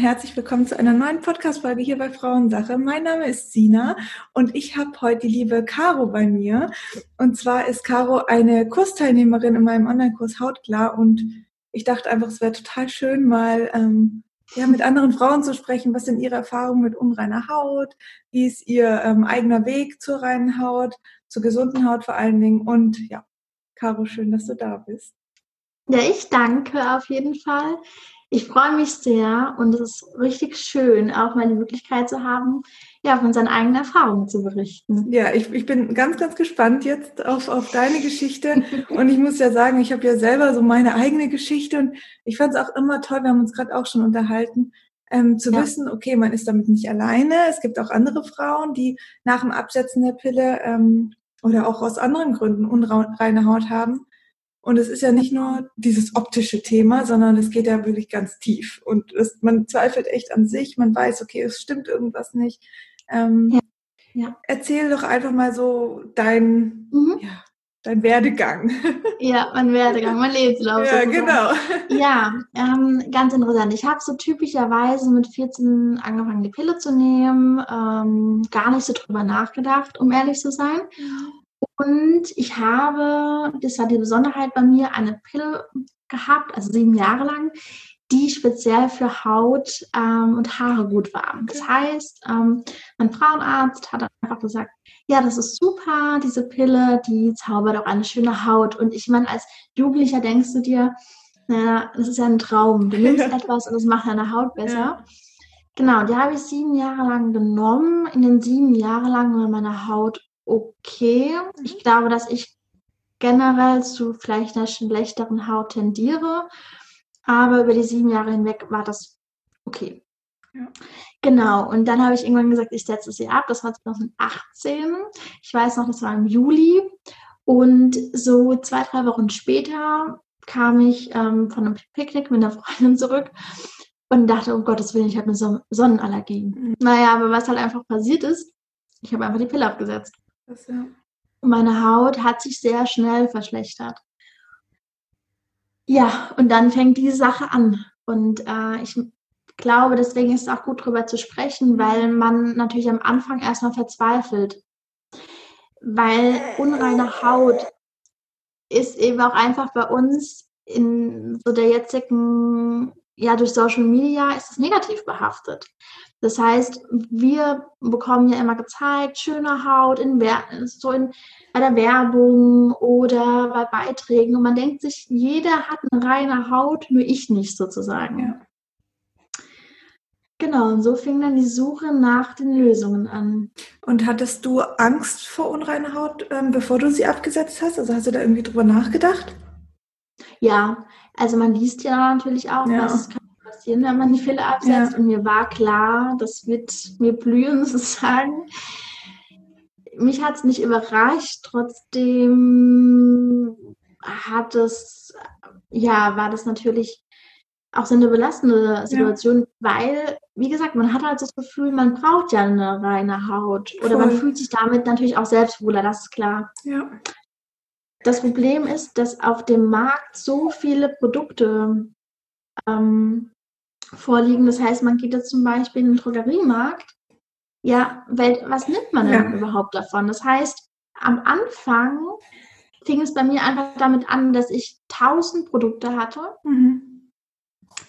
herzlich willkommen zu einer neuen Podcast-Folge hier bei Frauensache. Mein Name ist Sina und ich habe heute die liebe Caro bei mir. Und zwar ist Caro eine Kursteilnehmerin in meinem Online-Kurs Hautklar und ich dachte einfach, es wäre total schön, mal ähm, ja, mit anderen Frauen zu sprechen. Was sind ihre Erfahrungen mit unreiner Haut? Wie ist ihr ähm, eigener Weg zur reinen Haut, zur gesunden Haut vor allen Dingen? Und ja, Caro, schön, dass du da bist. Ja, ich danke auf jeden Fall. Ich freue mich sehr und es ist richtig schön, auch mal die Möglichkeit zu haben, ja, von seinen eigenen Erfahrungen zu berichten. Ja, ich, ich bin ganz, ganz gespannt jetzt auf, auf deine Geschichte. und ich muss ja sagen, ich habe ja selber so meine eigene Geschichte und ich fand es auch immer toll, wir haben uns gerade auch schon unterhalten, ähm, zu ja. wissen, okay, man ist damit nicht alleine. Es gibt auch andere Frauen, die nach dem Absetzen der Pille ähm, oder auch aus anderen Gründen unreine Haut haben. Und es ist ja nicht nur dieses optische Thema, sondern es geht ja wirklich ganz tief. Und es, man zweifelt echt an sich, man weiß, okay, es stimmt irgendwas nicht. Ähm, ja. ja. Erzähl doch einfach mal so dein, mhm. ja, dein Werdegang. Ja, mein Werdegang, mein Lebenslauf. ja, genau. Ja, ähm, ganz interessant. Ich habe so typischerweise mit 14 angefangen, die Pille zu nehmen, ähm, gar nicht so drüber nachgedacht, um ehrlich zu sein. Mhm. Und ich habe, das war die Besonderheit bei mir, eine Pille gehabt, also sieben Jahre lang, die speziell für Haut ähm, und Haare gut war. Das heißt, ähm, mein Frauenarzt hat einfach gesagt, ja, das ist super, diese Pille, die zaubert auch eine schöne Haut. Und ich meine, als Jugendlicher denkst du dir, naja, das ist ja ein Traum. Du nimmst etwas und es macht deine Haut besser. Ja. Genau, die habe ich sieben Jahre lang genommen. In den sieben Jahren lang war meine Haut okay. Ich mhm. glaube, dass ich generell zu vielleicht einer schlechteren Haut tendiere. Aber über die sieben Jahre hinweg war das okay. Ja. Genau, und dann habe ich irgendwann gesagt, ich setze sie ab. Das war 2018. Ich weiß noch, das war im Juli. Und so zwei, drei Wochen später kam ich ähm, von einem Picknick mit einer Freundin zurück und dachte, um Gottes Willen, ich habe eine Sonnenallergie. Mhm. Naja, aber was halt einfach passiert ist, ich habe einfach die Pille abgesetzt. Meine Haut hat sich sehr schnell verschlechtert. Ja, und dann fängt diese Sache an. Und äh, ich glaube, deswegen ist es auch gut darüber zu sprechen, weil man natürlich am Anfang erstmal verzweifelt. Weil unreine Haut ist eben auch einfach bei uns in so der jetzigen, ja, durch Social Media ist es negativ behaftet. Das heißt, wir bekommen ja immer gezeigt, schöne Haut in, so in, bei der Werbung oder bei Beiträgen. Und man denkt sich, jeder hat eine reine Haut, nur ich nicht sozusagen. Ja. Genau, und so fing dann die Suche nach den Lösungen an. Und hattest du Angst vor unreiner Haut, ähm, bevor du sie abgesetzt hast? Also hast du da irgendwie drüber nachgedacht? Ja, also man liest ja natürlich auch, ja. was kann passieren, wenn man die Fille absetzt. Ja. Und mir war klar, das wird mir blühen sozusagen. Mich hat es nicht überrascht, trotzdem hat es, ja, war das natürlich auch so eine belastende Situation, ja. weil, wie gesagt, man hat halt das Gefühl, man braucht ja eine reine Haut. Oder Voll. man fühlt sich damit natürlich auch selbstwohler, das ist klar. Ja. Das Problem ist, dass auf dem Markt so viele Produkte ähm, vorliegen. Das heißt, man geht jetzt zum Beispiel in den Drogeriemarkt. Ja, was nimmt man denn ja. überhaupt davon? Das heißt, am Anfang fing es bei mir einfach damit an, dass ich tausend Produkte hatte, mhm.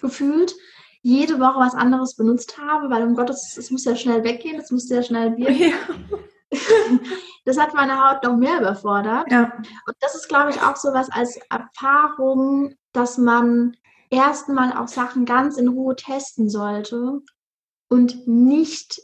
gefühlt jede Woche was anderes benutzt habe, weil um Gottes, es muss ja schnell weggehen, es muss ja schnell wirken. Ja. Das hat meine Haut noch mehr überfordert. Ja. Und das ist, glaube ich, auch so was als Erfahrung, dass man erstmal auch Sachen ganz in Ruhe testen sollte und nicht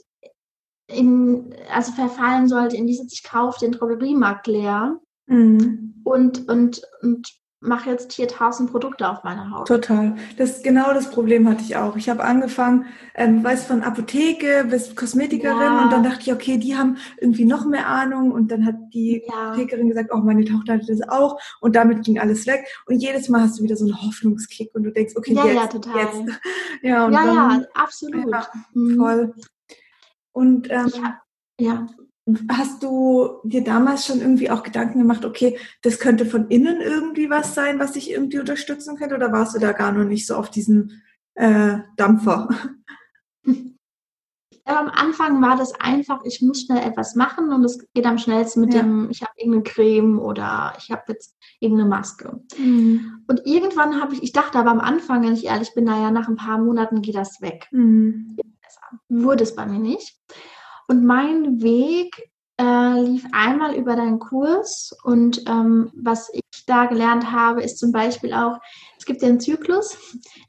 in, also verfallen sollte in dieses, ich kaufe den Drogeriemarkt leer mhm. und, und, und mache jetzt hier tausend Produkte auf meiner Haut. Total. Das genau das Problem hatte ich auch. Ich habe angefangen, ähm, weiß von Apotheke bis Kosmetikerin ja. und dann dachte ich, okay, die haben irgendwie noch mehr Ahnung und dann hat die ja. Apothekerin gesagt, auch oh, meine Tochter hatte das auch und damit ging alles weg und jedes Mal hast du wieder so einen Hoffnungskick und du denkst, okay, ja, jetzt, ja, total. jetzt. Ja, und ja, dann, ja, absolut. Ja, mhm. voll. Und ähm, ja. Hast du dir damals schon irgendwie auch Gedanken gemacht, okay, das könnte von innen irgendwie was sein, was dich irgendwie unterstützen könnte? Oder warst du da gar noch nicht so auf diesem äh, Dampfer? Ja, am Anfang war das einfach, ich muss schnell etwas machen und es geht am schnellsten mit ja. dem, ich habe irgendeine Creme oder ich habe jetzt irgendeine Maske. Mhm. Und irgendwann habe ich, ich dachte aber am Anfang, wenn ich ehrlich bin, naja, nach ein paar Monaten geht das weg. Mhm. Wurde es bei mir nicht. Und mein Weg äh, lief einmal über deinen Kurs und ähm, was ich da gelernt habe, ist zum Beispiel auch, es gibt ja einen Zyklus,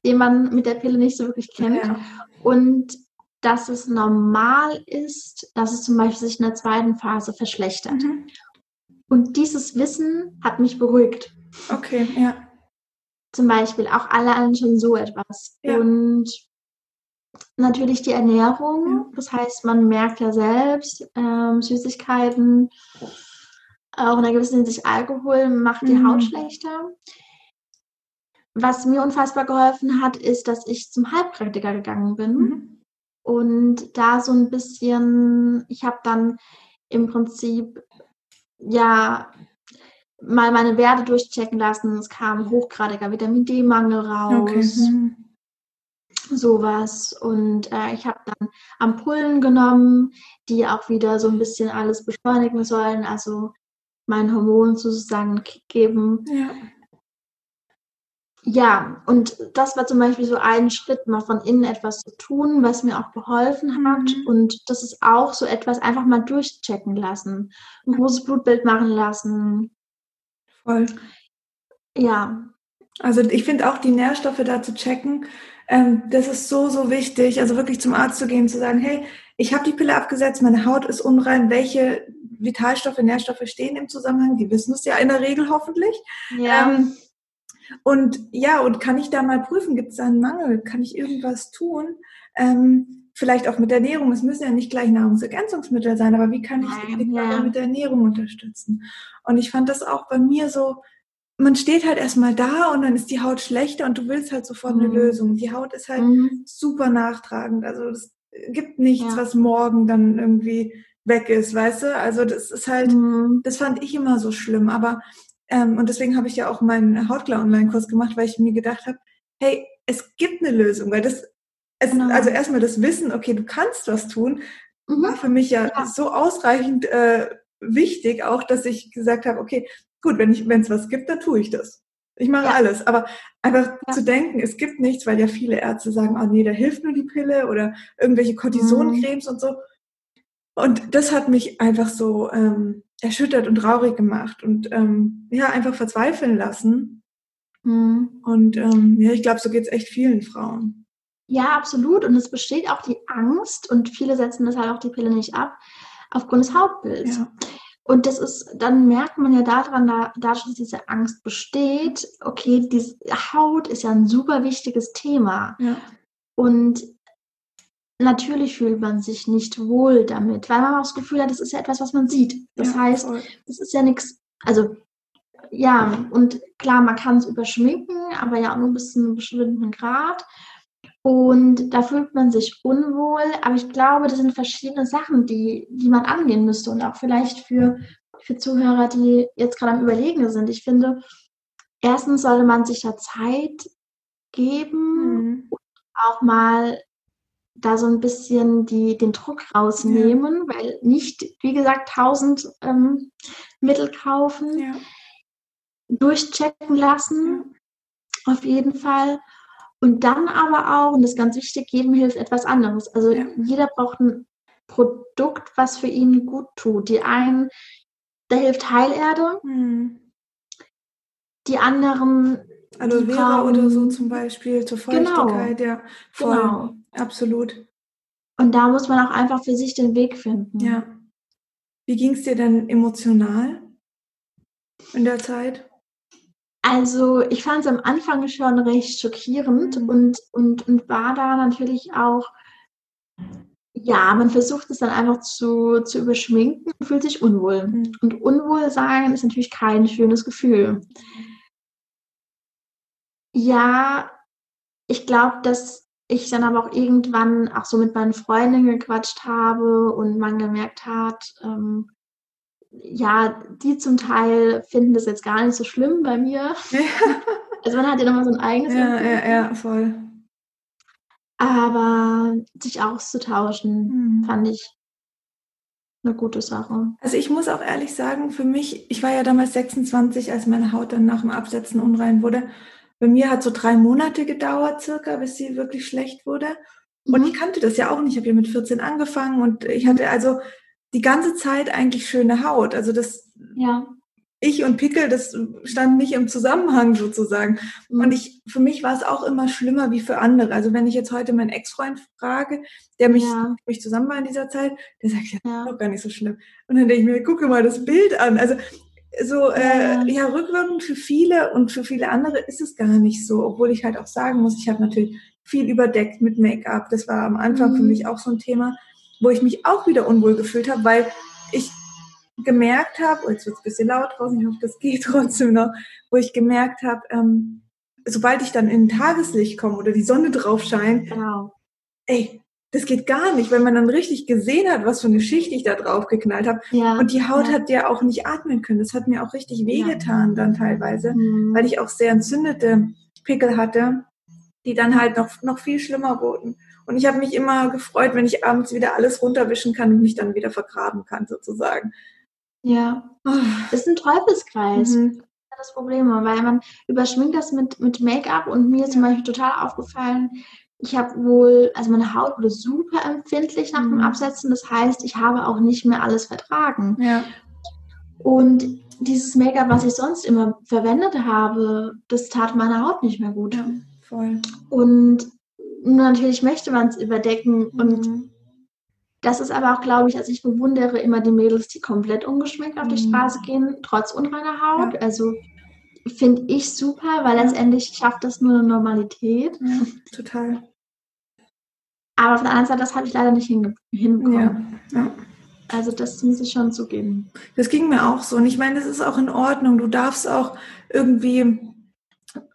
den man mit der Pille nicht so wirklich kennt. Ja. Und dass es normal ist, dass es zum Beispiel sich in der zweiten Phase verschlechtert. Mhm. Und dieses Wissen hat mich beruhigt. Okay, ja. Zum Beispiel auch allein schon so etwas. Ja. Und natürlich die Ernährung. Das heißt, man merkt ja selbst, ähm, Süßigkeiten, auch in einer gewissen Hinsicht Alkohol macht die mhm. Haut schlechter. Was mir unfassbar geholfen hat, ist, dass ich zum Heilpraktiker gegangen bin. Mhm und da so ein bisschen, ich habe dann im Prinzip ja mal meine Werte durchchecken lassen. Es kam hochgradiger Vitamin D-Mangel raus. Okay. Sowas. Und äh, ich habe dann Ampullen genommen, die auch wieder so ein bisschen alles beschleunigen sollen, also meinen Hormonen sozusagen geben. Ja. Ja, und das war zum Beispiel so ein Schritt, mal von innen etwas zu tun, was mir auch geholfen hat. Mhm. Und das ist auch so etwas, einfach mal durchchecken lassen, ein großes Blutbild machen lassen. Voll. Ja. Also ich finde auch die Nährstoffe da zu checken, ähm, das ist so, so wichtig. Also wirklich zum Arzt zu gehen, zu sagen, hey, ich habe die Pille abgesetzt, meine Haut ist unrein, welche Vitalstoffe, Nährstoffe stehen im Zusammenhang? Die wissen es ja in der Regel hoffentlich. Ja. Ähm, und ja, und kann ich da mal prüfen, gibt es da einen Mangel? Kann ich irgendwas tun? Ähm, vielleicht auch mit der Ernährung. Es müssen ja nicht gleich Nahrungsergänzungsmittel sein, aber wie kann ich die ja. mit der Ernährung unterstützen? Und ich fand das auch bei mir so, man steht halt erstmal da und dann ist die Haut schlechter und du willst halt sofort mhm. eine Lösung. Die Haut ist halt mhm. super nachtragend. Also es gibt nichts, ja. was morgen dann irgendwie weg ist, weißt du? Also das ist halt, mhm. das fand ich immer so schlimm. Aber ähm, und deswegen habe ich ja auch meinen Hautklar-Online-Kurs gemacht, weil ich mir gedacht habe, hey, es gibt eine Lösung, weil das, es, genau. also erstmal das Wissen, okay, du kannst was tun, mhm. war für mich ja, ja. so ausreichend äh, wichtig, auch, dass ich gesagt habe, okay, gut, wenn es was gibt, dann tue ich das. Ich mache ja. alles. Aber einfach ja. zu denken, es gibt nichts, weil ja viele Ärzte sagen, oh nee, da hilft nur die Pille oder irgendwelche Cortisoncremes mhm. und so. Und das hat mich einfach so ähm, erschüttert und traurig gemacht und ähm, ja, einfach verzweifeln lassen. Mhm. Und ähm, ja, ich glaube, so geht es echt vielen Frauen. Ja, absolut. Und es besteht auch die Angst, und viele setzen das halt auch die Pille nicht ab, aufgrund des Hautbilds. Ja. Und das ist, dann merkt man ja daran, da, dadurch, dass diese Angst besteht, okay, die Haut ist ja ein super wichtiges Thema. Ja. Und natürlich fühlt man sich nicht wohl damit, weil man auch das Gefühl hat, das ist ja etwas, was man sieht. Das ja, heißt, voll. das ist ja nichts, also ja, und klar, man kann es überschminken, aber ja auch nur bis zu einem bestimmten Grad. Und da fühlt man sich unwohl, aber ich glaube, das sind verschiedene Sachen, die, die man angehen müsste und auch vielleicht für, für Zuhörer, die jetzt gerade am Überlegen sind. Ich finde, erstens sollte man sich da Zeit geben, mhm. auch mal da so ein bisschen die, den Druck rausnehmen, ja. weil nicht, wie gesagt, tausend ähm, Mittel kaufen, ja. durchchecken lassen, ja. auf jeden Fall. Und dann aber auch, und das ist ganz wichtig, jedem hilft etwas anderes. Also jeder braucht ein Produkt, was für ihn gut tut. Die einen, da hilft Heilerde, mhm. die anderen Aloe Vera oder so zum Beispiel zur genau. Feuchtigkeit, genau. ja. Voll. Genau. Absolut. Und da muss man auch einfach für sich den Weg finden. Ja. Wie ging es dir denn emotional in der Zeit? Also ich fand es am Anfang schon recht schockierend mhm. und, und, und war da natürlich auch, ja, man versucht es dann einfach zu, zu überschminken und fühlt sich unwohl. Mhm. Und Unwohlsein ist natürlich kein schönes Gefühl. Ja, ich glaube, dass ich dann aber auch irgendwann auch so mit meinen Freundinnen gequatscht habe und man gemerkt hat, ähm, ja, die zum Teil finden das jetzt gar nicht so schlimm bei mir. also man hat ja nochmal so ein eigenes. Ja, ja, ja, voll. Aber sich auszutauschen, mhm. fand ich eine gute Sache. Also ich muss auch ehrlich sagen, für mich, ich war ja damals 26, als meine Haut dann nach dem Absetzen unrein wurde. Bei mir hat so drei Monate gedauert circa, bis sie wirklich schlecht wurde. Und mhm. ich kannte das ja auch nicht. Ich habe ja mit 14 angefangen und ich hatte also die ganze Zeit eigentlich schöne Haut. Also das ja ich und Pickel, das stand nicht im Zusammenhang sozusagen. Mhm. Und ich, für mich war es auch immer schlimmer wie für andere. Also wenn ich jetzt heute meinen Ex-Freund frage, der mich, ja. mich zusammen war in dieser Zeit, der sagt, ja, ja. doch gar nicht so schlimm. Und dann denke ich mir, gucke mal das Bild an. Also so, äh, ja, rückwirkend für viele und für viele andere ist es gar nicht so, obwohl ich halt auch sagen muss, ich habe natürlich viel überdeckt mit Make-up. Das war am Anfang mhm. für mich auch so ein Thema, wo ich mich auch wieder unwohl gefühlt habe, weil ich gemerkt habe, oh, jetzt wird es ein bisschen laut draußen, ich hoffe, das geht trotzdem noch, wo ich gemerkt habe, ähm, sobald ich dann in Tageslicht komme oder die Sonne drauf scheint, genau. ey, das geht gar nicht, weil man dann richtig gesehen hat, was für eine Schicht ich da drauf geknallt habe. Ja, und die Haut ja. hat ja auch nicht atmen können. Das hat mir auch richtig wehgetan ja. dann teilweise, mhm. weil ich auch sehr entzündete Pickel hatte, die dann halt noch, noch viel schlimmer wurden. Und ich habe mich immer gefreut, wenn ich abends wieder alles runterwischen kann und mich dann wieder vergraben kann, sozusagen. Ja, das ist ein Teufelskreis. Mhm. Das Problem, weil man überschminkt das mit, mit Make-up und mir ist zum Beispiel total aufgefallen, ich habe wohl, also meine Haut wurde super empfindlich nach mhm. dem Absetzen. Das heißt, ich habe auch nicht mehr alles vertragen. Ja. Und dieses Make-up, was ich sonst immer verwendet habe, das tat meiner Haut nicht mehr gut. Ja, voll. Und natürlich möchte man es überdecken mhm. und das ist aber auch, glaube ich, also ich bewundere immer die Mädels, die komplett ungeschminkt auf die mhm. Straße gehen, trotz unreiner Haut. Ja. Also finde ich super, weil letztendlich schafft das nur eine Normalität. Ja, total. Aber auf der anderen Seite, das habe ich leider nicht hinbekommen. Ja, ja. Also das muss ich schon zugeben. Das ging mir auch so. Und ich meine, das ist auch in Ordnung. Du darfst auch irgendwie,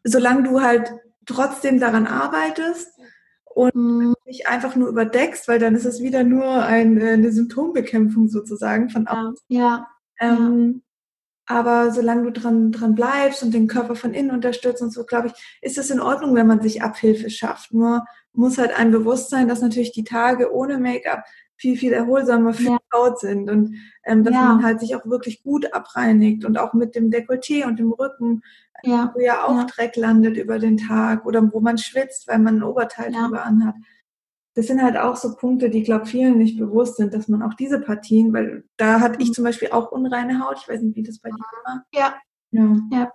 solange du halt trotzdem daran arbeitest, und mhm. nicht einfach nur überdeckst, weil dann ist es wieder nur ein, äh, eine Symptombekämpfung sozusagen von außen. Ja. Ähm, ja. Aber solange du dran, dran bleibst und den Körper von innen unterstützt und so, glaube ich, ist es in Ordnung, wenn man sich Abhilfe schafft. Nur muss halt ein Bewusstsein, dass natürlich die Tage ohne Make-up viel, viel erholsamer für ja. die Haut sind und ähm, dass ja. man halt sich auch wirklich gut abreinigt und auch mit dem Dekolleté und dem Rücken, ja. wo ja auch Dreck landet über den Tag oder wo man schwitzt, weil man ein Oberteil drüber anhat. Das sind halt auch so Punkte, die, glaube vielen nicht bewusst sind, dass man auch diese Partien, weil da hatte ich mhm. zum Beispiel auch unreine Haut. Ich weiß nicht, wie das bei dir war. Ja. Ja. ja.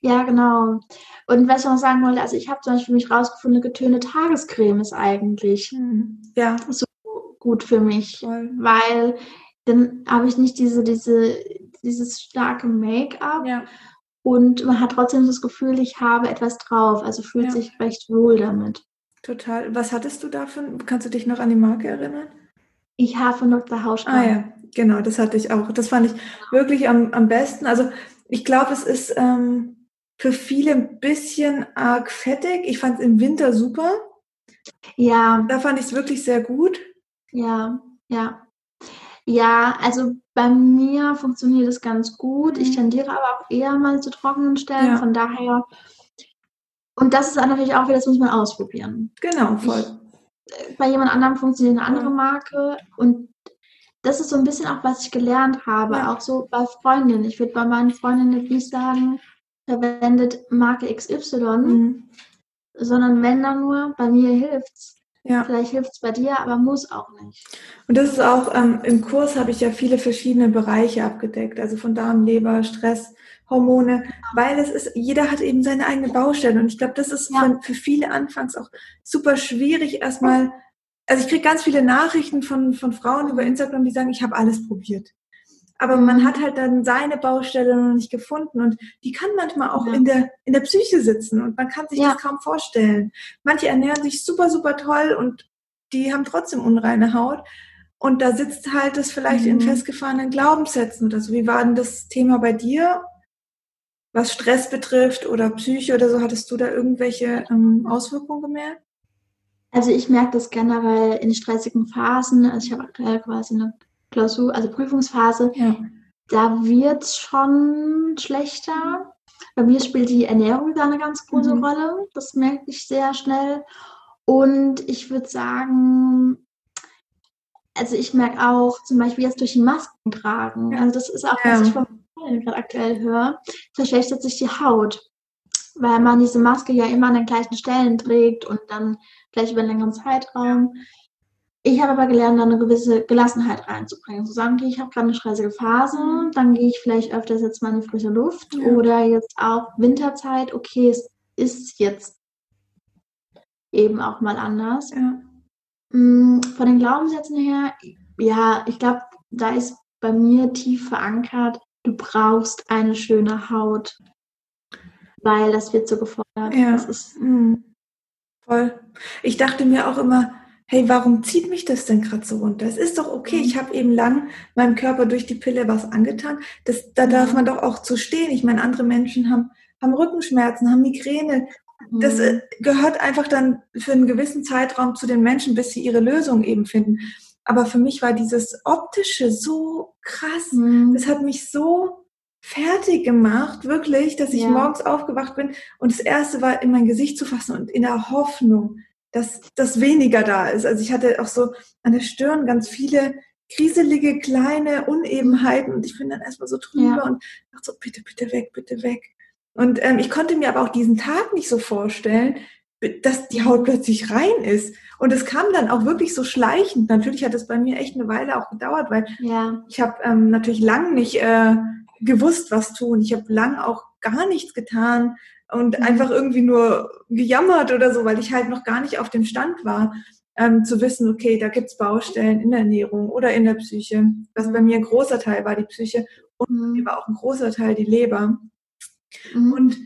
Ja, genau. Und was ich noch sagen wollte, also ich habe zum Beispiel mich rausgefunden, getönte Tagescreme ist eigentlich mhm. ja. so gut für mich, Voll. weil dann habe ich nicht diese, diese, dieses starke Make-up ja. und man hat trotzdem das Gefühl, ich habe etwas drauf, also fühlt ja. sich recht wohl damit. Total. Was hattest du davon? Kannst du dich noch an die Marke erinnern? Ich habe von Dr. Hauschka. Ah ja, genau, das hatte ich auch. Das fand ich wirklich am, am besten. Also ich glaube, es ist ähm, für viele ein bisschen arg fettig. Ich fand es im Winter super. Ja. Da fand ich es wirklich sehr gut. Ja, ja. Ja, also bei mir funktioniert es ganz gut. Ich mhm. tendiere aber auch eher mal zu trockenen Stellen. Ja. Von daher. Und das ist natürlich auch wieder, das muss man ausprobieren. Genau, voll. Ich, äh, bei jemand anderem funktioniert eine andere Marke. Und das ist so ein bisschen auch, was ich gelernt habe. Ja. Auch so bei Freundinnen. Ich würde bei meinen Freundinnen nicht sagen, verwendet Marke XY, mhm. sondern wenn dann nur, bei mir hilft's. Ja. Vielleicht hilft es bei dir, aber muss auch nicht. Und das ist auch, ähm, im Kurs habe ich ja viele verschiedene Bereiche abgedeckt, also von Darm, Leber, Stress, Hormone, weil es ist, jeder hat eben seine eigene Baustelle. Und ich glaube, das ist ja. für, für viele anfangs auch super schwierig, erstmal, also ich kriege ganz viele Nachrichten von, von Frauen über Instagram, die sagen, ich habe alles probiert aber man hat halt dann seine Baustelle noch nicht gefunden und die kann manchmal auch ja. in der in der Psyche sitzen und man kann sich ja. das kaum vorstellen. Manche ernähren sich super super toll und die haben trotzdem unreine Haut und da sitzt halt das vielleicht mhm. in festgefahrenen Glaubenssätzen oder so. Wie war denn das Thema bei dir? Was Stress betrifft oder Psyche oder so, hattest du da irgendwelche ähm, Auswirkungen gemerkt? Also ich merke das generell in stressigen Phasen. Also ich habe aktuell quasi eine Klausur, also Prüfungsphase, ja. da wird es schon schlechter. Bei mir spielt die Ernährung da eine ganz große mhm. Rolle. Das merke ich sehr schnell. Und ich würde sagen, also ich merke auch zum Beispiel jetzt durch die Masken tragen, also das ist auch, was ich von gerade aktuell höre, verschlechtert sich die Haut, weil man diese Maske ja immer an den gleichen Stellen trägt und dann vielleicht über einen längeren Zeitraum. Ich habe aber gelernt, da eine gewisse Gelassenheit reinzubringen. Zu sagen, okay, ich habe gerade eine stressige Phase, dann gehe ich vielleicht öfters jetzt mal in die frische Luft ja. oder jetzt auch Winterzeit, okay, es ist jetzt eben auch mal anders. Ja. Mm, von den Glaubenssätzen her, ja, ich glaube, da ist bei mir tief verankert, du brauchst eine schöne Haut, weil das wird so gefordert. Ja. Das ist, mh, voll. Ich dachte mir auch immer, hey, warum zieht mich das denn gerade so runter? Es ist doch okay, ich mhm. habe eben lang meinem Körper durch die Pille was angetan. Das, da darf man doch auch zu stehen. Ich meine, andere Menschen haben, haben Rückenschmerzen, haben Migräne. Das äh, mhm. gehört einfach dann für einen gewissen Zeitraum zu den Menschen, bis sie ihre Lösung eben finden. Aber für mich war dieses Optische so krass. Mhm. Das hat mich so fertig gemacht, wirklich, dass ich ja. morgens aufgewacht bin und das erste war, in mein Gesicht zu fassen und in der Hoffnung, dass das weniger da ist. Also ich hatte auch so an der Stirn ganz viele kriselige kleine Unebenheiten und ich bin dann erstmal so drüber ja. und dachte so, bitte, bitte weg, bitte weg. Und ähm, ich konnte mir aber auch diesen Tag nicht so vorstellen, dass die Haut plötzlich rein ist. Und es kam dann auch wirklich so schleichend. Natürlich hat es bei mir echt eine Weile auch gedauert, weil ja. ich habe ähm, natürlich lang nicht äh, gewusst, was tun. Ich habe lang auch gar nichts getan und mhm. einfach irgendwie nur gejammert oder so, weil ich halt noch gar nicht auf dem Stand war, ähm, zu wissen, okay, da gibt's Baustellen in der Ernährung oder in der Psyche. Was bei mir ein großer Teil war, die Psyche und mhm. war auch ein großer Teil die Leber. Mhm. Und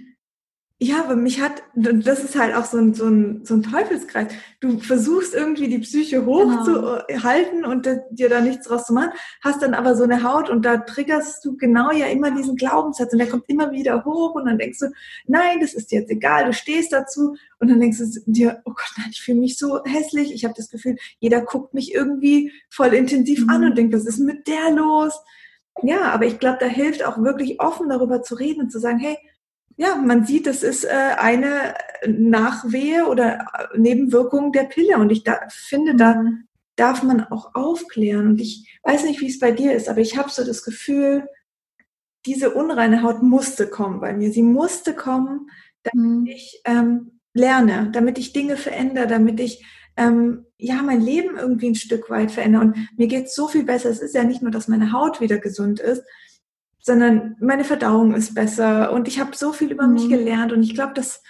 ja, aber mich hat, das ist halt auch so ein, so ein, so ein Teufelskreis. Du versuchst irgendwie die Psyche hochzuhalten genau. und dir da nichts draus zu machen, hast dann aber so eine Haut und da triggerst du genau ja immer diesen Glaubenssatz und der kommt immer wieder hoch und dann denkst du, nein, das ist jetzt egal, du stehst dazu und dann denkst du dir, oh Gott, nein, ich fühle mich so hässlich, ich habe das Gefühl, jeder guckt mich irgendwie voll intensiv mhm. an und denkt, was ist mit der los? Ja, aber ich glaube, da hilft auch wirklich offen darüber zu reden und zu sagen, hey, ja, man sieht, das ist äh, eine Nachwehe oder Nebenwirkung der Pille. Und ich da, finde, da mhm. darf man auch aufklären. Und ich weiß nicht, wie es bei dir ist, aber ich habe so das Gefühl, diese unreine Haut musste kommen bei mir. Sie musste kommen, damit mhm. ich ähm, lerne, damit ich Dinge verändere, damit ich ähm, ja mein Leben irgendwie ein Stück weit verändere. Und mir geht es so viel besser. Es ist ja nicht nur, dass meine Haut wieder gesund ist, sondern meine Verdauung ist besser und ich habe so viel über mhm. mich gelernt und ich glaube, dass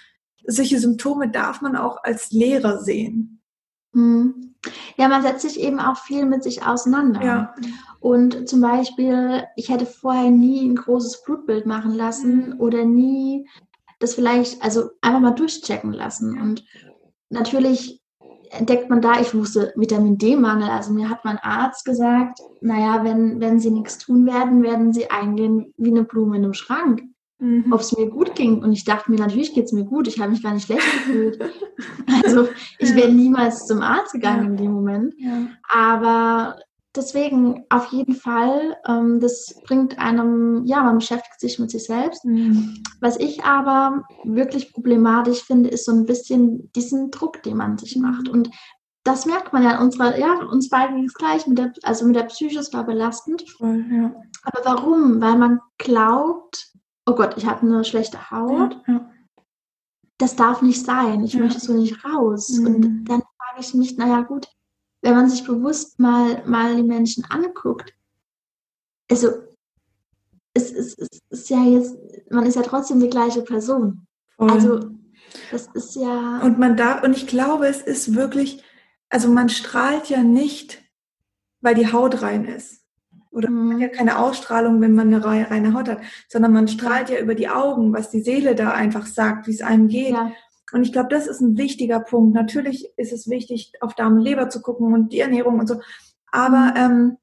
solche Symptome darf man auch als Lehrer sehen. Mhm. Ja, man setzt sich eben auch viel mit sich auseinander. Ja. Und zum Beispiel, ich hätte vorher nie ein großes Blutbild machen lassen mhm. oder nie das vielleicht, also einfach mal durchchecken lassen. Und natürlich entdeckt man da, ich wusste Vitamin D-Mangel. Also mir hat mein Arzt gesagt, naja, wenn, wenn sie nichts tun werden, werden sie eingehen wie eine Blume in einem Schrank. Mhm. Ob es mir gut ging. Und ich dachte mir, natürlich geht es mir gut. Ich habe mich gar nicht schlecht gefühlt. also ich ja. wäre niemals zum Arzt gegangen ja. in dem Moment. Ja. Aber deswegen auf jeden Fall, ähm, das bringt einem, ja, man beschäftigt sich mit sich selbst. Mhm. Was ich aber wirklich problematisch finde, ist so ein bisschen diesen Druck, den man sich macht. Und das merkt man ja in unserer, ja, uns beiden ging es gleich, mit der, also mit der Psyche, es war belastend. Voll, ja. Aber warum? Weil man glaubt, oh Gott, ich habe eine schlechte Haut. Ja. Das darf nicht sein, ich möchte so nicht raus. Mhm. Und dann frage ich mich, naja gut, wenn man sich bewusst mal, mal die Menschen anguckt, also es, es, es ist ja jetzt, man ist ja trotzdem die gleiche Person. Voll. Also das ist ja. Und man darf, und ich glaube, es ist wirklich, also man strahlt ja nicht, weil die Haut rein ist. Oder mhm. man hat ja keine Ausstrahlung, wenn man eine reine Haut hat, sondern man strahlt ja über die Augen, was die Seele da einfach sagt, wie es einem geht. Ja. Und ich glaube, das ist ein wichtiger Punkt. Natürlich ist es wichtig, auf Darm und Leber zu gucken und die Ernährung und so. Aber ähm,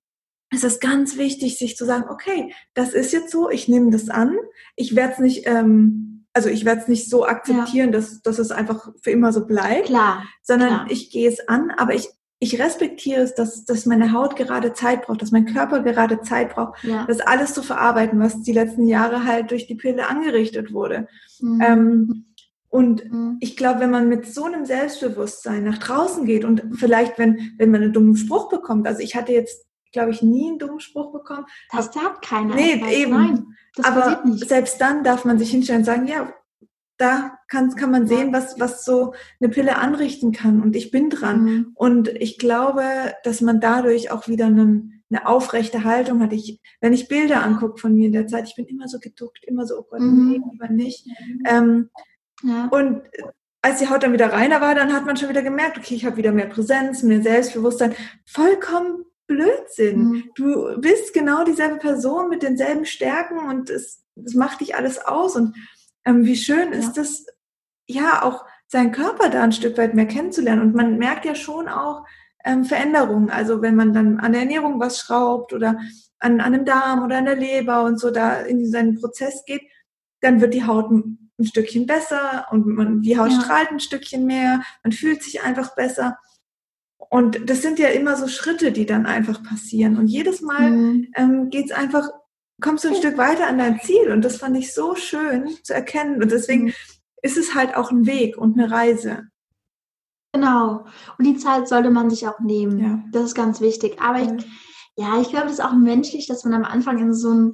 es ist ganz wichtig, sich zu sagen, okay, das ist jetzt so, ich nehme das an. Ich werde es nicht, ähm, also ich werde es nicht so akzeptieren, ja. dass, dass es einfach für immer so bleibt. Klar. Sondern klar. ich gehe es an, aber ich, ich respektiere es, dass, dass meine Haut gerade Zeit braucht, dass mein Körper gerade Zeit braucht, ja. das alles zu verarbeiten, was die letzten Jahre halt durch die Pille angerichtet wurde. Mhm. Ähm, Und mhm. ich glaube, wenn man mit so einem Selbstbewusstsein nach draußen geht und vielleicht, wenn, wenn man einen dummen Spruch bekommt, also ich hatte jetzt, glaube ich, nie einen dummen Spruch bekommen. Das sagt keiner. Nee, etwas. eben. Nein, aber selbst dann darf man sich hinstellen und sagen, ja, da kann, kann man sehen, was, was so eine Pille anrichten kann. Und ich bin dran. Mhm. Und ich glaube, dass man dadurch auch wieder einen, eine aufrechte Haltung hat. Ich, wenn ich Bilder angucke von mir in der Zeit, ich bin immer so geduckt, immer so, oh Gott, mhm. nee, lieber nicht. Mhm. Ähm, ja. Und als die Haut dann wieder reiner war, dann hat man schon wieder gemerkt, okay, ich habe wieder mehr Präsenz, mehr Selbstbewusstsein. Vollkommen Blödsinn. Mhm. Du bist genau dieselbe Person mit denselben Stärken und es, es macht dich alles aus. Und ähm, wie schön ja. ist es, ja, auch seinen Körper da ein Stück weit mehr kennenzulernen. Und man merkt ja schon auch ähm, Veränderungen. Also wenn man dann an der Ernährung was schraubt oder an, an einem Darm oder an der Leber und so da in seinen Prozess geht, dann wird die Haut ein, ein Stückchen besser und man, die Haut ja. strahlt ein Stückchen mehr, man fühlt sich einfach besser. Und das sind ja immer so Schritte, die dann einfach passieren. Und jedes Mal mhm. ähm, geht es einfach kommst du ein Stück weiter an dein Ziel. Und das fand ich so schön zu erkennen. Und deswegen mhm. ist es halt auch ein Weg und eine Reise. Genau. Und die Zeit sollte man sich auch nehmen. Ja. Das ist ganz wichtig. Aber ich, ja, ich glaube, das ist auch menschlich, dass man am Anfang in so einen,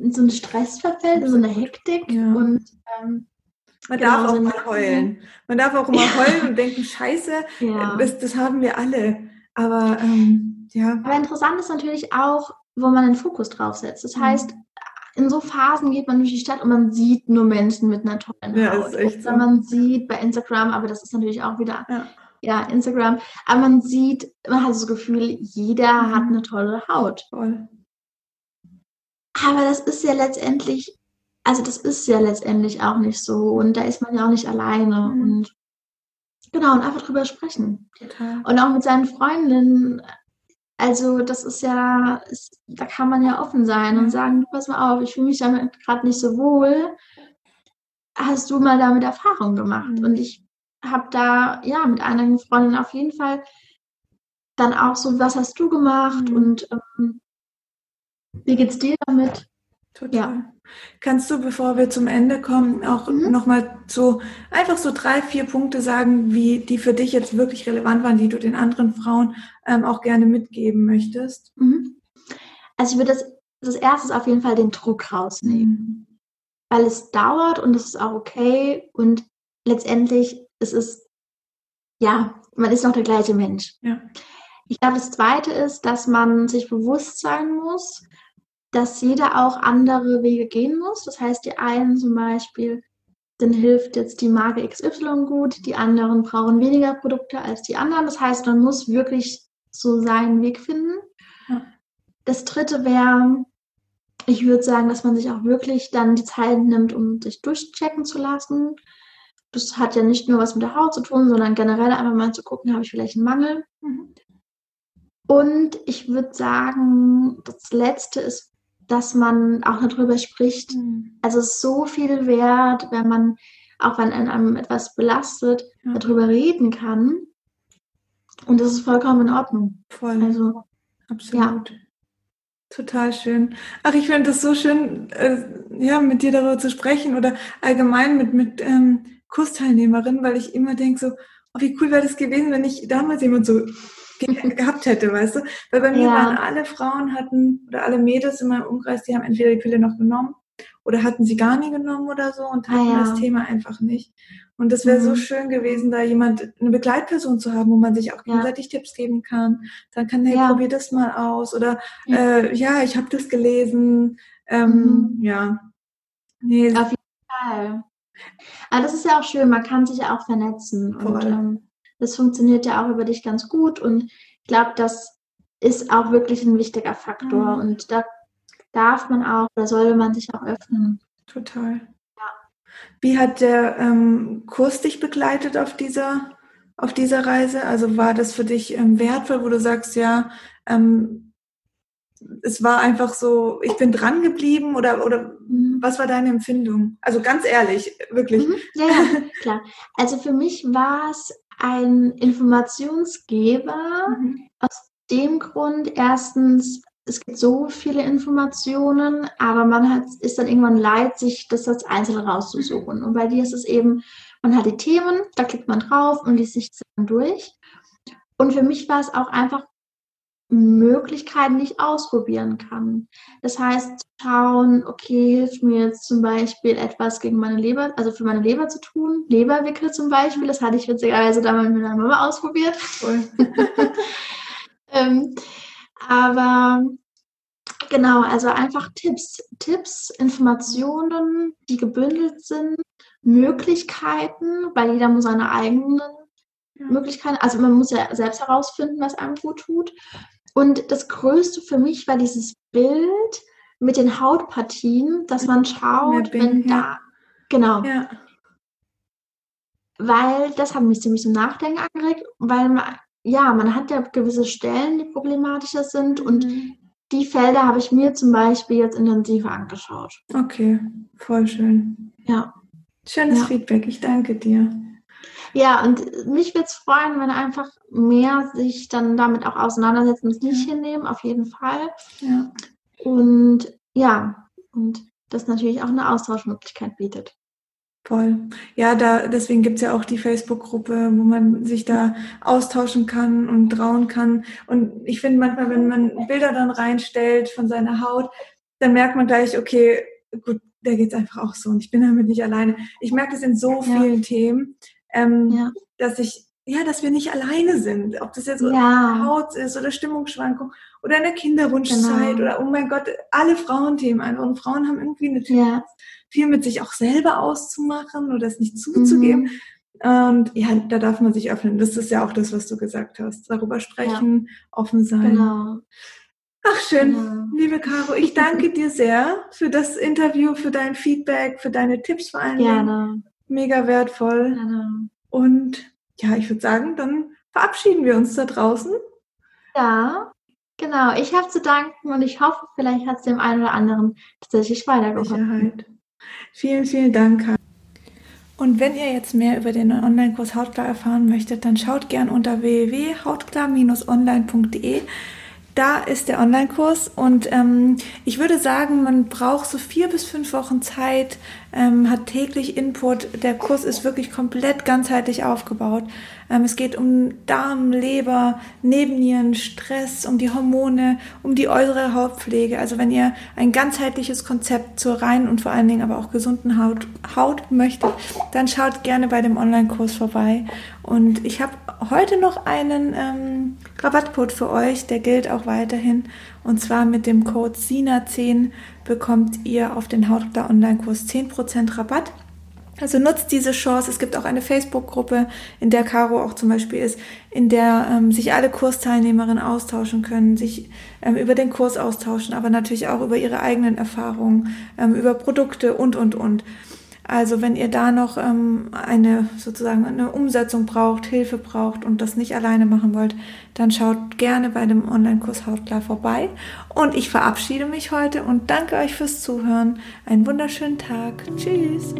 in so einen Stress verfällt, in so eine Hektik. Ja. Und ähm, man genau, darf auch so mal heulen. Man darf auch immer heulen und denken, scheiße, ja. das, das haben wir alle. Aber ähm, ja. Aber interessant ist natürlich auch, wo man den Fokus drauf setzt. Das mhm. heißt, in so Phasen geht man durch die Stadt und man sieht nur Menschen mit einer tollen ja, Haut. Ist echt so. Man sieht bei Instagram, aber das ist natürlich auch wieder ja. ja. Instagram, aber man sieht, man hat das Gefühl, jeder mhm. hat eine tolle Haut. Voll. Aber das ist ja letztendlich, also das ist ja letztendlich auch nicht so und da ist man ja auch nicht alleine mhm. und genau und einfach drüber sprechen. Total. Und auch mit seinen Freundinnen also das ist ja, ist, da kann man ja offen sein und sagen, pass mal auf, ich fühle mich damit gerade nicht so wohl. Hast du mal damit Erfahrung gemacht? Mhm. Und ich habe da ja mit einigen Freundinnen auf jeden Fall dann auch so, was hast du gemacht mhm. und ähm, wie geht's dir damit? Total. Ja. Kannst du, bevor wir zum Ende kommen, auch mhm. nochmal so einfach so drei, vier Punkte sagen, wie die für dich jetzt wirklich relevant waren, die du den anderen Frauen ähm, auch gerne mitgeben möchtest? Mhm. Also ich würde das, das erste auf jeden Fall den Druck rausnehmen. Mhm. Weil es dauert und es ist auch okay und letztendlich es ist ja, man ist noch der gleiche Mensch. Ja. Ich glaube, das zweite ist, dass man sich bewusst sein muss, dass jeder auch andere Wege gehen muss. Das heißt, die einen zum Beispiel, dann hilft jetzt die Marke XY gut, die anderen brauchen weniger Produkte als die anderen. Das heißt, man muss wirklich so seinen Weg finden. Ja. Das dritte wäre, ich würde sagen, dass man sich auch wirklich dann die Zeit nimmt, um sich durchchecken zu lassen. Das hat ja nicht nur was mit der Haut zu tun, sondern generell einfach mal zu gucken, habe ich vielleicht einen Mangel. Mhm. Und ich würde sagen, das letzte ist dass man auch darüber spricht. Mhm. Also so viel wert, wenn man, auch wenn einem etwas belastet, ja. darüber reden kann. Und das ist vollkommen in Ordnung. Voll. Also, absolut. Ja. Total schön. Ach, ich finde das so schön, äh, ja, mit dir darüber zu sprechen oder allgemein mit, mit ähm, Kursteilnehmerinnen, weil ich immer denke so, oh, wie cool wäre das gewesen, wenn ich damals jemand so gehabt hätte, weißt du? Weil bei mir ja. waren alle Frauen hatten, oder alle Mädels in meinem Umkreis, die haben entweder die Pille noch genommen oder hatten sie gar nie genommen oder so und hatten ah, ja. das Thema einfach nicht. Und das wäre mhm. so schön gewesen, da jemand, eine Begleitperson zu haben, wo man sich auch gegenseitig ja. Tipps geben kann. Dann kann, hey, ja. probier das mal aus. Oder ja, äh, ja ich habe das gelesen. Ähm, mhm. Ja. Nee. Auf jeden Fall. Aber das ist ja auch schön, man kann sich ja auch vernetzen. Voll. Und ähm, das funktioniert ja auch über dich ganz gut und ich glaube, das ist auch wirklich ein wichtiger Faktor mhm. und da darf man auch, da sollte man sich auch öffnen. Total. Ja. Wie hat der ähm, Kurs dich begleitet auf dieser, auf dieser Reise? Also war das für dich ähm, wertvoll, wo du sagst, ja, ähm, es war einfach so, ich bin dran geblieben oder, oder mhm. was war deine Empfindung? Also ganz ehrlich, wirklich. Mhm, ja, ja, klar. Also für mich war es ein Informationsgeber mhm. aus dem Grund, erstens, es gibt so viele Informationen, aber man hat, ist dann irgendwann leid, sich das als Einzelne rauszusuchen. Und bei dir ist es eben, man hat die Themen, da klickt man drauf und liest sich dann durch. Und für mich war es auch einfach Möglichkeiten, die ich ausprobieren kann. Das heißt, schauen, okay, hilft mir jetzt zum Beispiel etwas gegen meine Leber, also für meine Leber zu tun, Leberwickel zum Beispiel, das hatte ich witzigerweise damals mit meiner Mama ausprobiert. Cool. ähm, aber genau, also einfach Tipps, Tipps, Informationen, die gebündelt sind, Möglichkeiten, weil jeder muss seine eigenen Möglichkeiten, also man muss ja selbst herausfinden, was einem gut tut. Und das Größte für mich war dieses Bild mit den Hautpartien, dass man schaut, bin, wenn ja. da, genau. Ja. Weil das hat mich ziemlich zum Nachdenken angeregt, weil man, ja, man hat ja gewisse Stellen, die problematischer sind und mhm. die Felder habe ich mir zum Beispiel jetzt intensiver angeschaut. Okay, voll schön. Ja. Schönes ja. Feedback, ich danke dir. Ja, und mich würde es freuen, wenn einfach mehr sich dann damit auch auseinandersetzen, es nicht hinnehmen, auf jeden Fall. Ja. Und ja, und das natürlich auch eine Austauschmöglichkeit bietet. Voll. Ja, da, deswegen gibt's ja auch die Facebook-Gruppe, wo man sich da austauschen kann und trauen kann. Und ich finde manchmal, wenn man Bilder dann reinstellt von seiner Haut, dann merkt man gleich, okay, gut, der geht's einfach auch so und ich bin damit nicht alleine. Ich merke das in so vielen ja. Themen, ähm, ja. dass ich, ja, dass wir nicht alleine sind. Ob das jetzt ja. Haut ist oder Stimmungsschwankung oder eine Kinderwunschzeit genau. oder, oh mein Gott, alle Frauenthemen einfach. Und Frauen haben irgendwie natürlich ja. viel mit sich auch selber auszumachen oder es nicht zuzugeben. Mhm. Und ja, da darf man sich öffnen. Das ist ja auch das, was du gesagt hast. Darüber sprechen, ja. offen sein. Genau. Ach schön, genau. liebe Caro, ich danke dir sehr für das Interview, für dein Feedback, für deine Tipps vor allem. Gerne mega wertvoll. Genau. Und ja, ich würde sagen, dann verabschieden wir uns da draußen. Ja, genau. Ich habe zu danken und ich hoffe, vielleicht hat es dem einen oder anderen tatsächlich weitergeholfen. Vielen, vielen Dank. Und wenn ihr jetzt mehr über den Online-Kurs Hautklar erfahren möchtet, dann schaut gern unter www.hautklar-online.de. Da ist der Online-Kurs und ähm, ich würde sagen, man braucht so vier bis fünf Wochen Zeit, ähm, hat täglich Input. Der Kurs ist wirklich komplett ganzheitlich aufgebaut. Ähm, es geht um Darm, Leber, Nebennieren, Stress, um die Hormone, um die äußere Hautpflege. Also wenn ihr ein ganzheitliches Konzept zur reinen und vor allen Dingen aber auch gesunden Haut, Haut möchtet, dann schaut gerne bei dem Online-Kurs vorbei. Und ich habe heute noch einen ähm, Rabattcode für euch, der gilt auch weiterhin. Und zwar mit dem Code SINA10 bekommt ihr auf den Hautklar Online-Kurs 10% Rabatt. Also nutzt diese Chance. Es gibt auch eine Facebook-Gruppe, in der Caro auch zum Beispiel ist, in der ähm, sich alle Kursteilnehmerinnen austauschen können, sich ähm, über den Kurs austauschen, aber natürlich auch über ihre eigenen Erfahrungen, ähm, über Produkte und, und, und. Also wenn ihr da noch ähm, eine sozusagen eine Umsetzung braucht, Hilfe braucht und das nicht alleine machen wollt, dann schaut gerne bei dem Online-Kurs Hautklar vorbei. Und ich verabschiede mich heute und danke euch fürs Zuhören. Einen wunderschönen Tag. Tschüss.